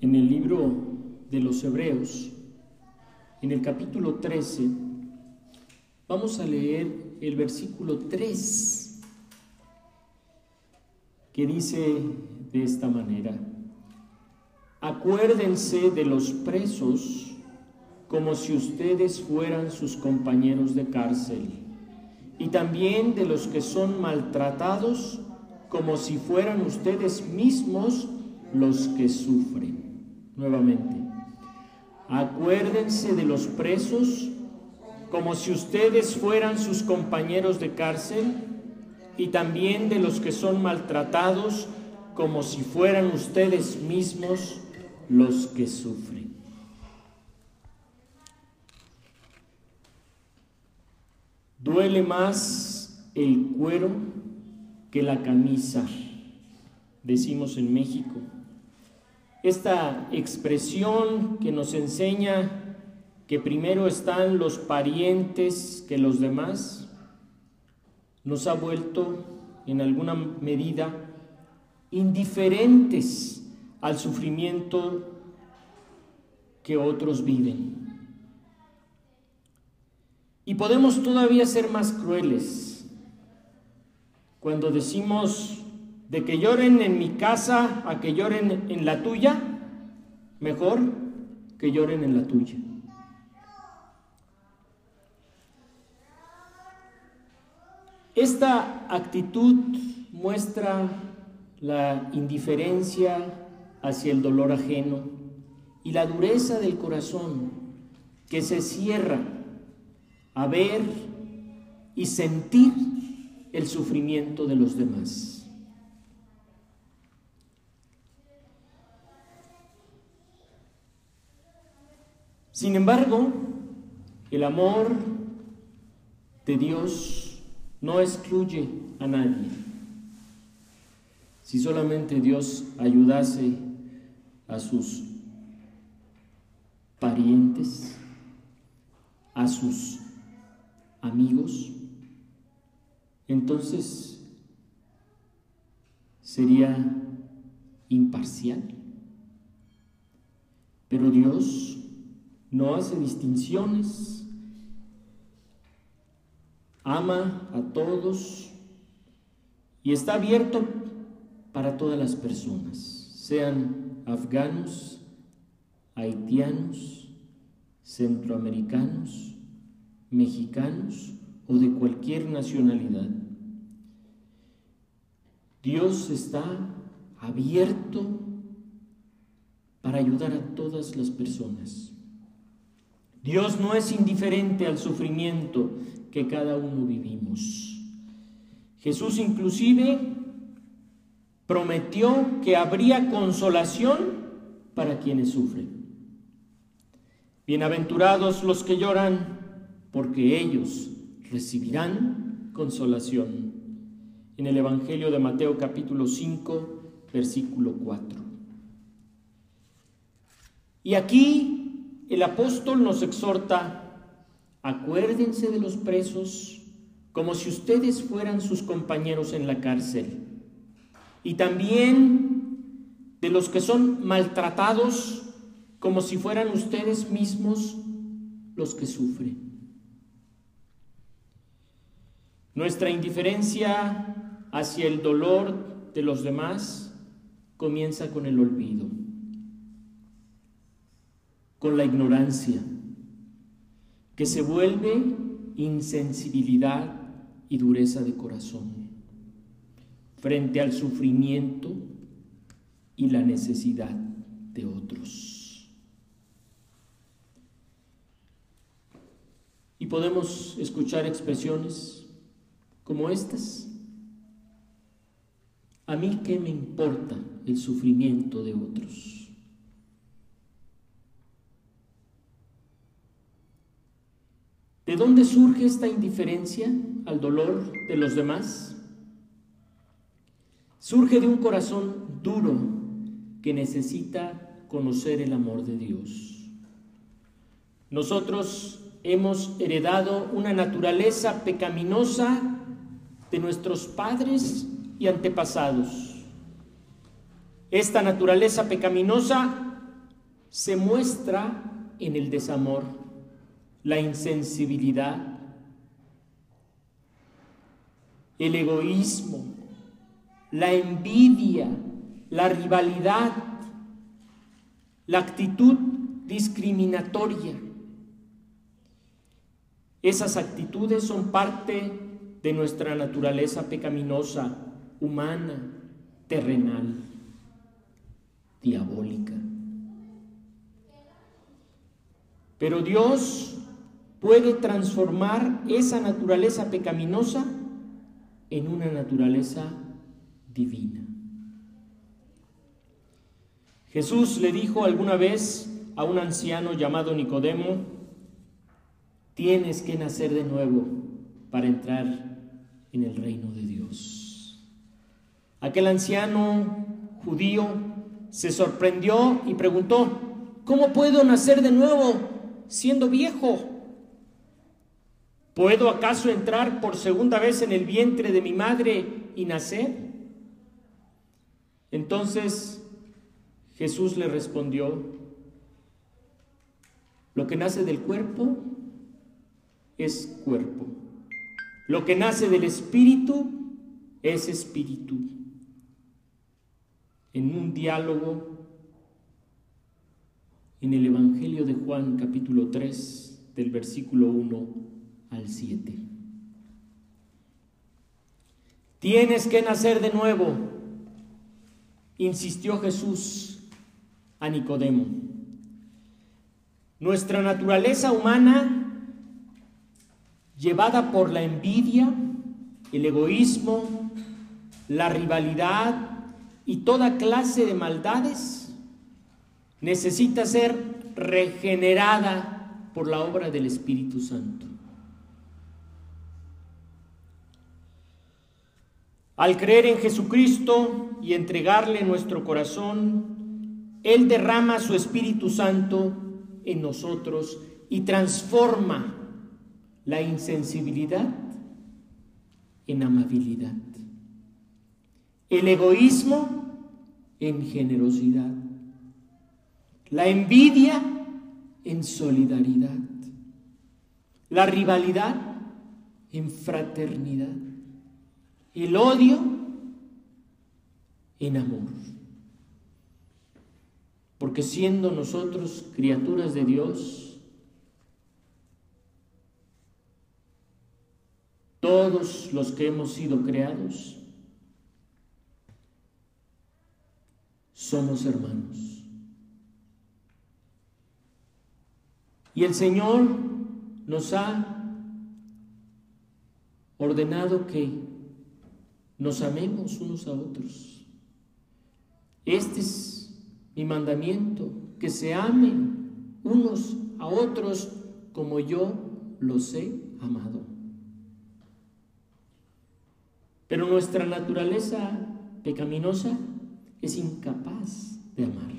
en el libro de los Hebreos, en el capítulo 13, vamos a leer el versículo 3, que dice de esta manera, acuérdense de los presos como si ustedes fueran sus compañeros de cárcel, y también de los que son maltratados como si fueran ustedes mismos los que sufren nuevamente. Acuérdense de los presos como si ustedes fueran sus compañeros de cárcel y también de los que son maltratados como si fueran ustedes mismos los que sufren. Duele más el cuero que la camisa, decimos en México esta expresión que nos enseña que primero están los parientes que los demás, nos ha vuelto en alguna medida indiferentes al sufrimiento que otros viven. Y podemos todavía ser más crueles cuando decimos de que lloren en mi casa a que lloren en la tuya, mejor que lloren en la tuya. Esta actitud muestra la indiferencia hacia el dolor ajeno y la dureza del corazón que se cierra a ver y sentir el sufrimiento de los demás. Sin embargo, el amor de Dios no excluye a nadie. Si solamente Dios ayudase a sus parientes, a sus amigos, entonces sería imparcial. Pero Dios no hace distinciones, ama a todos y está abierto para todas las personas, sean afganos, haitianos, centroamericanos, mexicanos o de cualquier nacionalidad. Dios está abierto para ayudar a todas las personas. Dios no es indiferente al sufrimiento que cada uno vivimos. Jesús inclusive prometió que habría consolación para quienes sufren. Bienaventurados los que lloran, porque ellos recibirán consolación. En el Evangelio de Mateo capítulo 5, versículo 4. Y aquí el apóstol nos exhorta, acuérdense de los presos como si ustedes fueran sus compañeros en la cárcel, y también de los que son maltratados como si fueran ustedes mismos los que sufren. Nuestra indiferencia hacia el dolor de los demás comienza con el olvido con la ignorancia, que se vuelve insensibilidad y dureza de corazón frente al sufrimiento y la necesidad de otros. Y podemos escuchar expresiones como estas. A mí qué me importa el sufrimiento de otros. ¿De dónde surge esta indiferencia al dolor de los demás? Surge de un corazón duro que necesita conocer el amor de Dios. Nosotros hemos heredado una naturaleza pecaminosa de nuestros padres y antepasados. Esta naturaleza pecaminosa se muestra en el desamor, la insensibilidad, el egoísmo, la envidia, la rivalidad, la actitud discriminatoria. Esas actitudes son parte de nuestra naturaleza pecaminosa, humana, terrenal, diabólica. Pero Dios puede transformar esa naturaleza pecaminosa en una naturaleza divina. Jesús le dijo alguna vez a un anciano llamado Nicodemo, tienes que nacer de nuevo para entrar en el reino de Dios. Aquel anciano judío se sorprendió y preguntó, ¿cómo puedo nacer de nuevo siendo viejo? ¿Puedo acaso entrar por segunda vez en el vientre de mi madre y nacer? Entonces Jesús le respondió, lo que nace del cuerpo es cuerpo, lo que nace del espíritu es espíritu. En un diálogo en el Evangelio de Juan capítulo 3 del versículo 1 al 7. Tienes que nacer de nuevo, insistió Jesús a Nicodemo. Nuestra naturaleza humana, llevada por la envidia, el egoísmo, la rivalidad y toda clase de maldades, necesita ser regenerada por la obra del Espíritu Santo. Al creer en Jesucristo y entregarle nuestro corazón, él derrama su Espíritu Santo en nosotros y transforma la insensibilidad en amabilidad, el egoísmo en generosidad, la envidia en solidaridad, la rivalidad en fraternidad, el odio en amor. Porque siendo nosotros criaturas de Dios, todos los que hemos sido creados, somos hermanos. Y el Señor nos ha ordenado que nos amemos unos a otros. Este es mi mandamiento, que se amen unos a otros como yo los he amado. Pero nuestra naturaleza pecaminosa es incapaz de amar.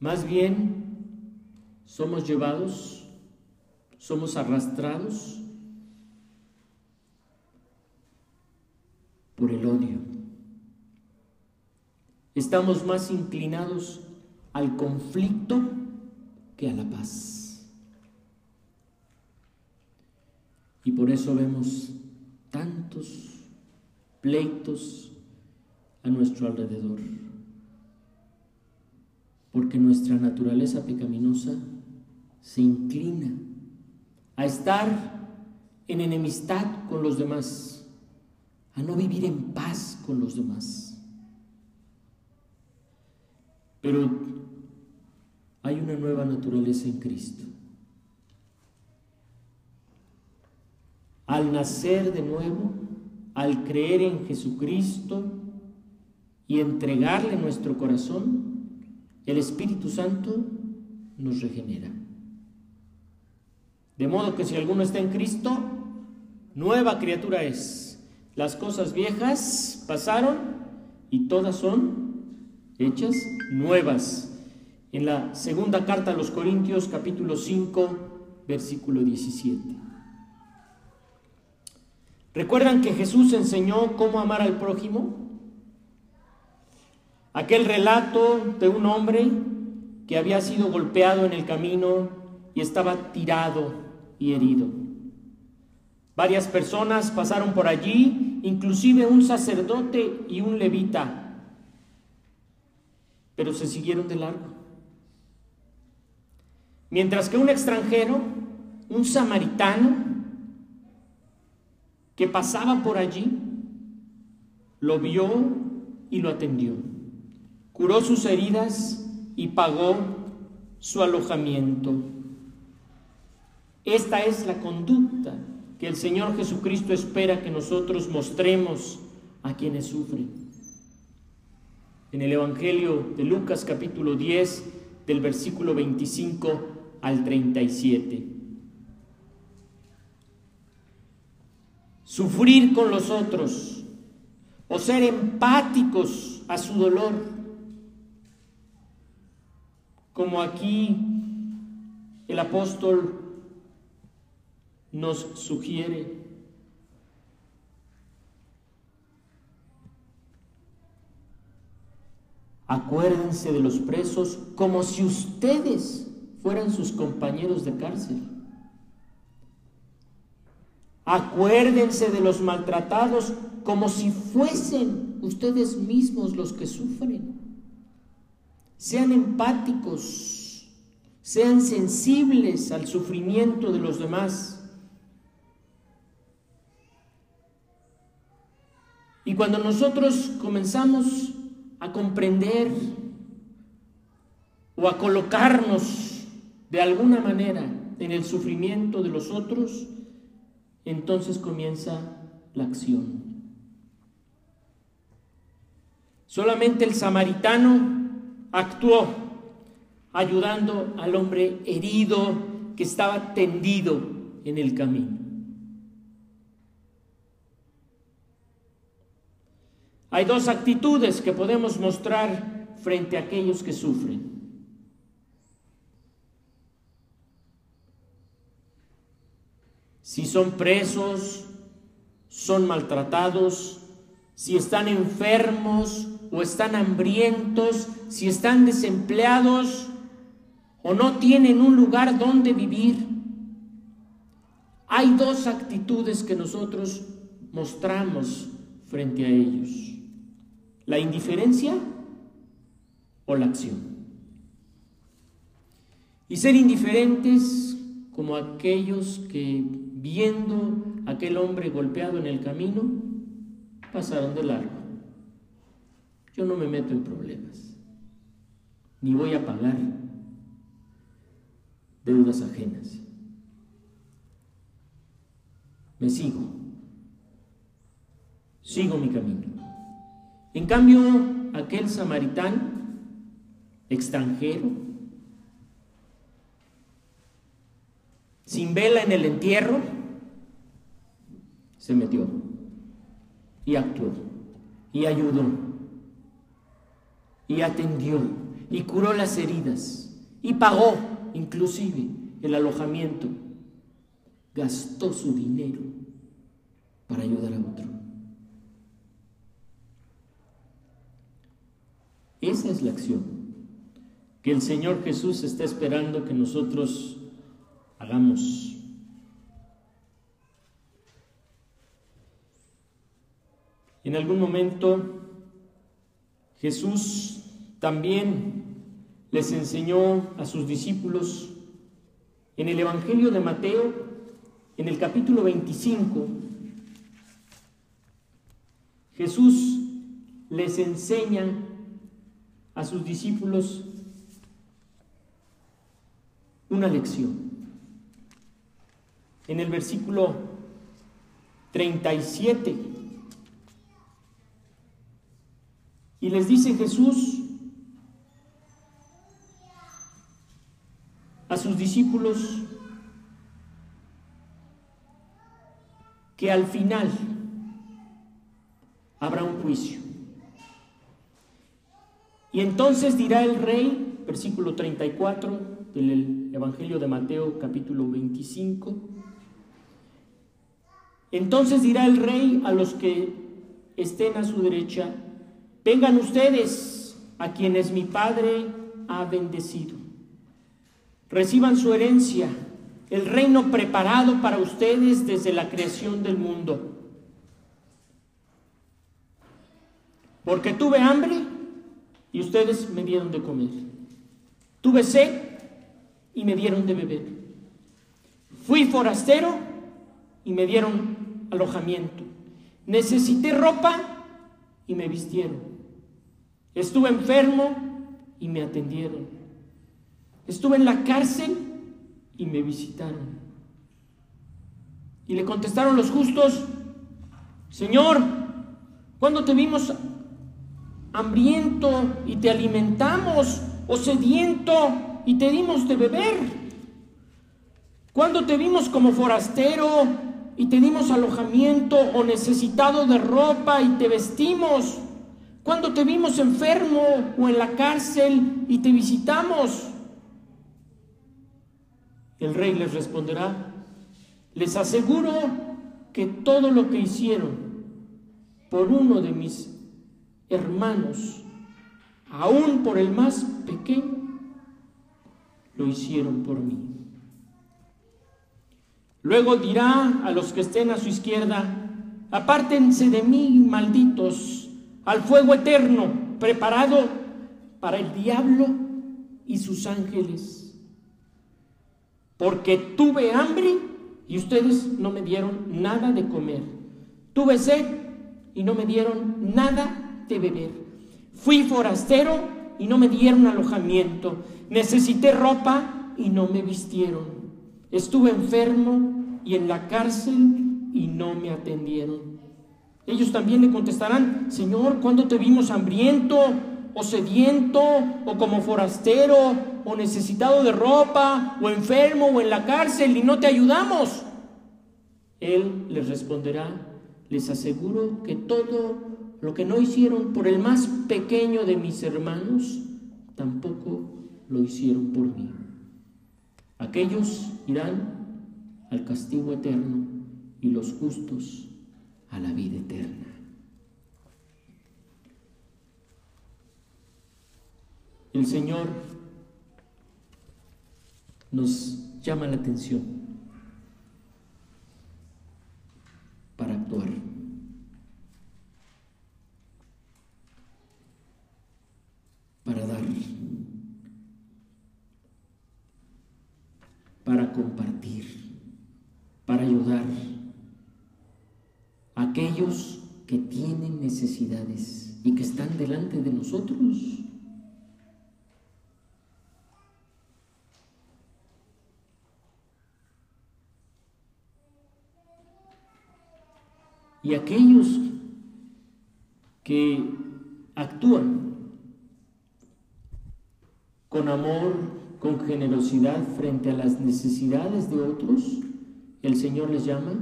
Más bien, somos llevados, somos arrastrados por el odio Estamos más inclinados al conflicto que a la paz. Y por eso vemos tantos pleitos a nuestro alrededor. Porque nuestra naturaleza pecaminosa se inclina a estar en enemistad con los demás, a no vivir en paz con los demás. Pero hay una nueva naturaleza en Cristo. Al nacer de nuevo, al creer en Jesucristo y entregarle nuestro corazón, el Espíritu Santo nos regenera. De modo que si alguno está en Cristo, nueva criatura es. Las cosas viejas pasaron y todas son hechas nuevas. En la segunda carta a los Corintios capítulo 5 versículo 17. ¿Recuerdan que Jesús enseñó cómo amar al prójimo? Aquel relato de un hombre que había sido golpeado en el camino y estaba tirado y herido. Varias personas pasaron por allí, inclusive un sacerdote y un levita, pero se siguieron de largo. Mientras que un extranjero, un samaritano, que pasaba por allí, lo vio y lo atendió. Curó sus heridas y pagó su alojamiento. Esta es la conducta que el Señor Jesucristo espera que nosotros mostremos a quienes sufren. En el Evangelio de Lucas capítulo 10, del versículo 25 al 37. Sufrir con los otros o ser empáticos a su dolor, como aquí el apóstol nos sugiere. Acuérdense de los presos como si ustedes fueran sus compañeros de cárcel. Acuérdense de los maltratados como si fuesen ustedes mismos los que sufren. Sean empáticos, sean sensibles al sufrimiento de los demás. Y cuando nosotros comenzamos a comprender o a colocarnos de alguna manera en el sufrimiento de los otros, entonces comienza la acción. Solamente el samaritano actuó ayudando al hombre herido que estaba tendido en el camino. Hay dos actitudes que podemos mostrar frente a aquellos que sufren. Si son presos, son maltratados, si están enfermos o están hambrientos, si están desempleados o no tienen un lugar donde vivir. Hay dos actitudes que nosotros mostramos frente a ellos. La indiferencia o la acción. Y ser indiferentes como aquellos que viendo aquel hombre golpeado en el camino, pasaron de largo. Yo no me meto en problemas, ni voy a pagar deudas ajenas. Me sigo, sigo mi camino. En cambio, aquel samaritano, extranjero, sin vela en el entierro, se metió y actuó y ayudó y atendió y curó las heridas y pagó inclusive el alojamiento. Gastó su dinero para ayudar a otro. Esa es la acción que el Señor Jesús está esperando que nosotros hagamos. En algún momento Jesús también les enseñó a sus discípulos en el Evangelio de Mateo, en el capítulo 25, Jesús les enseña a sus discípulos una lección. En el versículo 37 Y les dice Jesús a sus discípulos que al final habrá un juicio. Y entonces dirá el rey, versículo 34 del Evangelio de Mateo capítulo 25, entonces dirá el rey a los que estén a su derecha, Vengan ustedes a quienes mi Padre ha bendecido. reciban su herencia, el reino preparado para ustedes desde la creación del mundo. Porque tuve hambre y ustedes me dieron de comer. Tuve sed y me dieron de beber. Fui forastero y me dieron alojamiento. Necesité ropa y me vistieron. Estuve enfermo y me atendieron. Estuve en la cárcel y me visitaron. Y le contestaron los justos, Señor, ¿cuándo te vimos hambriento y te alimentamos o sediento y te dimos de beber? ¿Cuándo te vimos como forastero y te dimos alojamiento o necesitado de ropa y te vestimos? ¿Cuándo te vimos enfermo o en la cárcel y te visitamos? El rey les responderá, les aseguro que todo lo que hicieron por uno de mis hermanos, aún por el más pequeño, lo hicieron por mí. Luego dirá a los que estén a su izquierda, apártense de mí, malditos, al fuego eterno preparado para el diablo y sus ángeles. Porque tuve hambre y ustedes no me dieron nada de comer. Tuve sed y no me dieron nada beber. Fui forastero y no me dieron alojamiento. Necesité ropa y no me vistieron. Estuve enfermo y en la cárcel y no me atendieron. Ellos también le contestarán, Señor, ¿cuándo te vimos hambriento o sediento o como forastero o necesitado de ropa o enfermo o en la cárcel y no te ayudamos? Él les responderá, les aseguro que todo lo que no hicieron por el más pequeño de mis hermanos, tampoco lo hicieron por mí. Aquellos irán al castigo eterno y los justos a la vida eterna. El Señor nos llama la atención para actuar. Para dar. Para compartir. Para ayudar aquellos que tienen necesidades y que están delante de nosotros. Y aquellos que actúan con amor, con generosidad frente a las necesidades de otros, el Señor les llama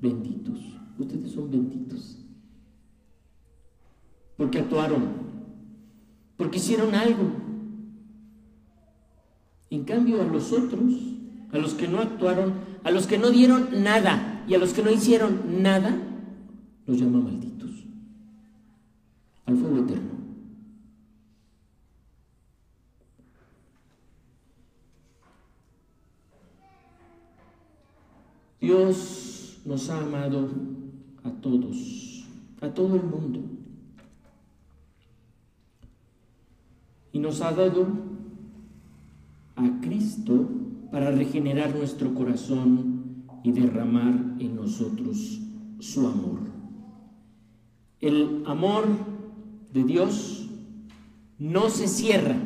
benditos. Ustedes son benditos. Porque actuaron, porque hicieron algo. En cambio a los otros, a los que no actuaron, a los que no dieron nada y a los que no hicieron nada, los llama malditos. Al fuego eterno. Dios nos ha amado a todos, a todo el mundo. Y nos ha dado a Cristo para regenerar nuestro corazón y derramar en nosotros su amor. El amor de Dios no se cierra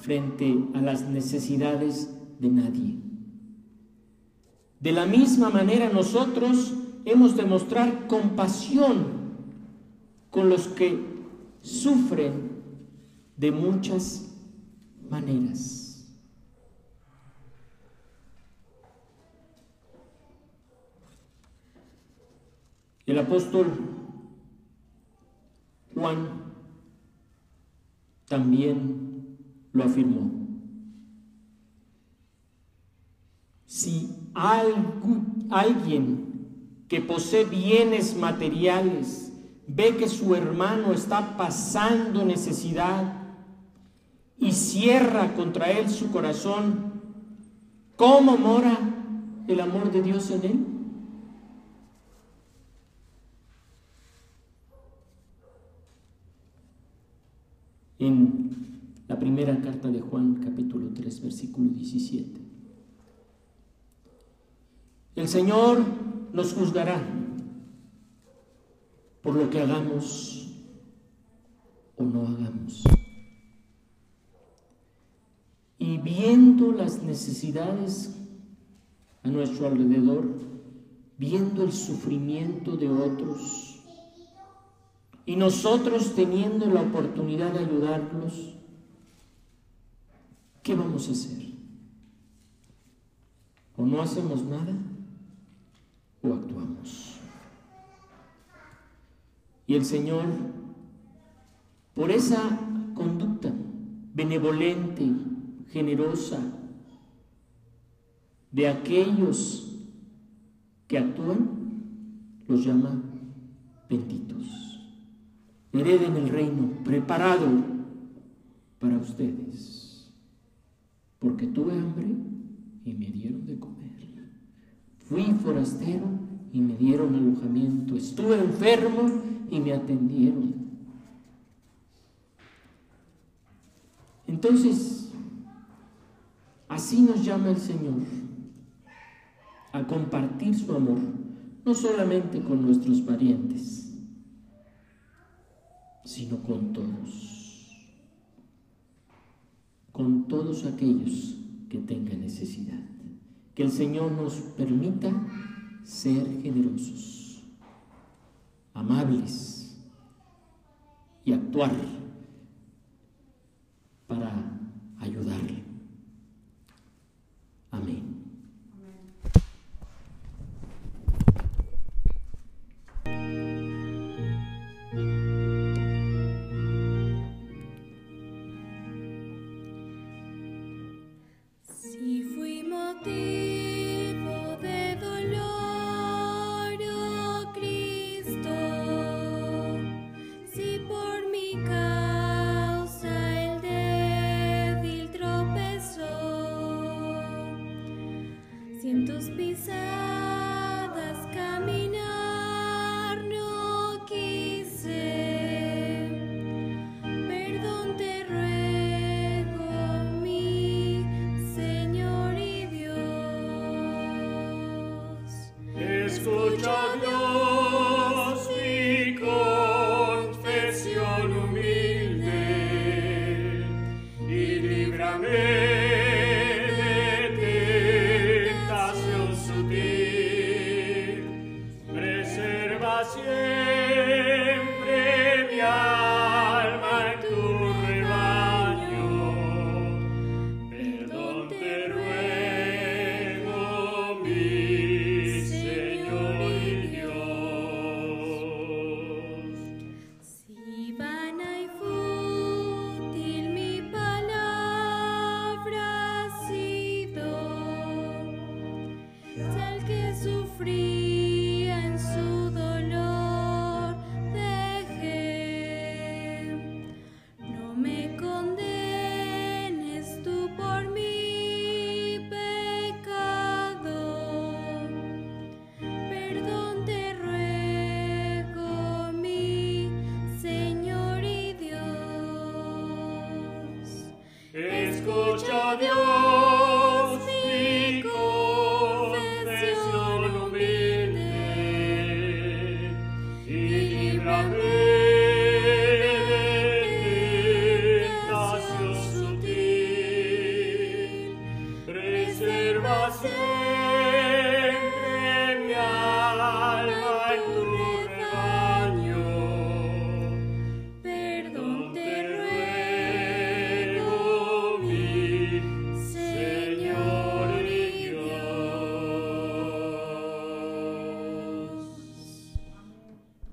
frente a las necesidades de nadie. De la misma manera nosotros hemos de mostrar compasión con los que sufren de muchas maneras. El apóstol Juan también lo afirmó. Si alguien que posee bienes materiales, ve que su hermano está pasando necesidad y cierra contra él su corazón, ¿Cómo mora el amor de Dios en él? En la primera carta de Juan, capítulo 3, versículo 17. El Señor nos juzgará por lo que hagamos o no hagamos. Y viendo las necesidades a nuestro alrededor, viendo el sufrimiento de otros, y nosotros teniendo la oportunidad de ayudarlos, ¿qué vamos a hacer? ¿O no hacemos nada o actuamos? Y el Señor, por esa conducta benevolente, generosa, de aquellos que actúan, los llama benditos. Hereden el reino preparado para ustedes, porque tuve hambre y me dieron de comer. Fui forastero y me dieron alojamiento. Estuve enfermo y me atendieron. Entonces, así nos llama el Señor a compartir su amor, no solamente con nuestros parientes, sino con todos, con todos aquellos que tengan necesidad. Que el Señor nos permita ser generosos, amables y actuar para ayudarle. Amen.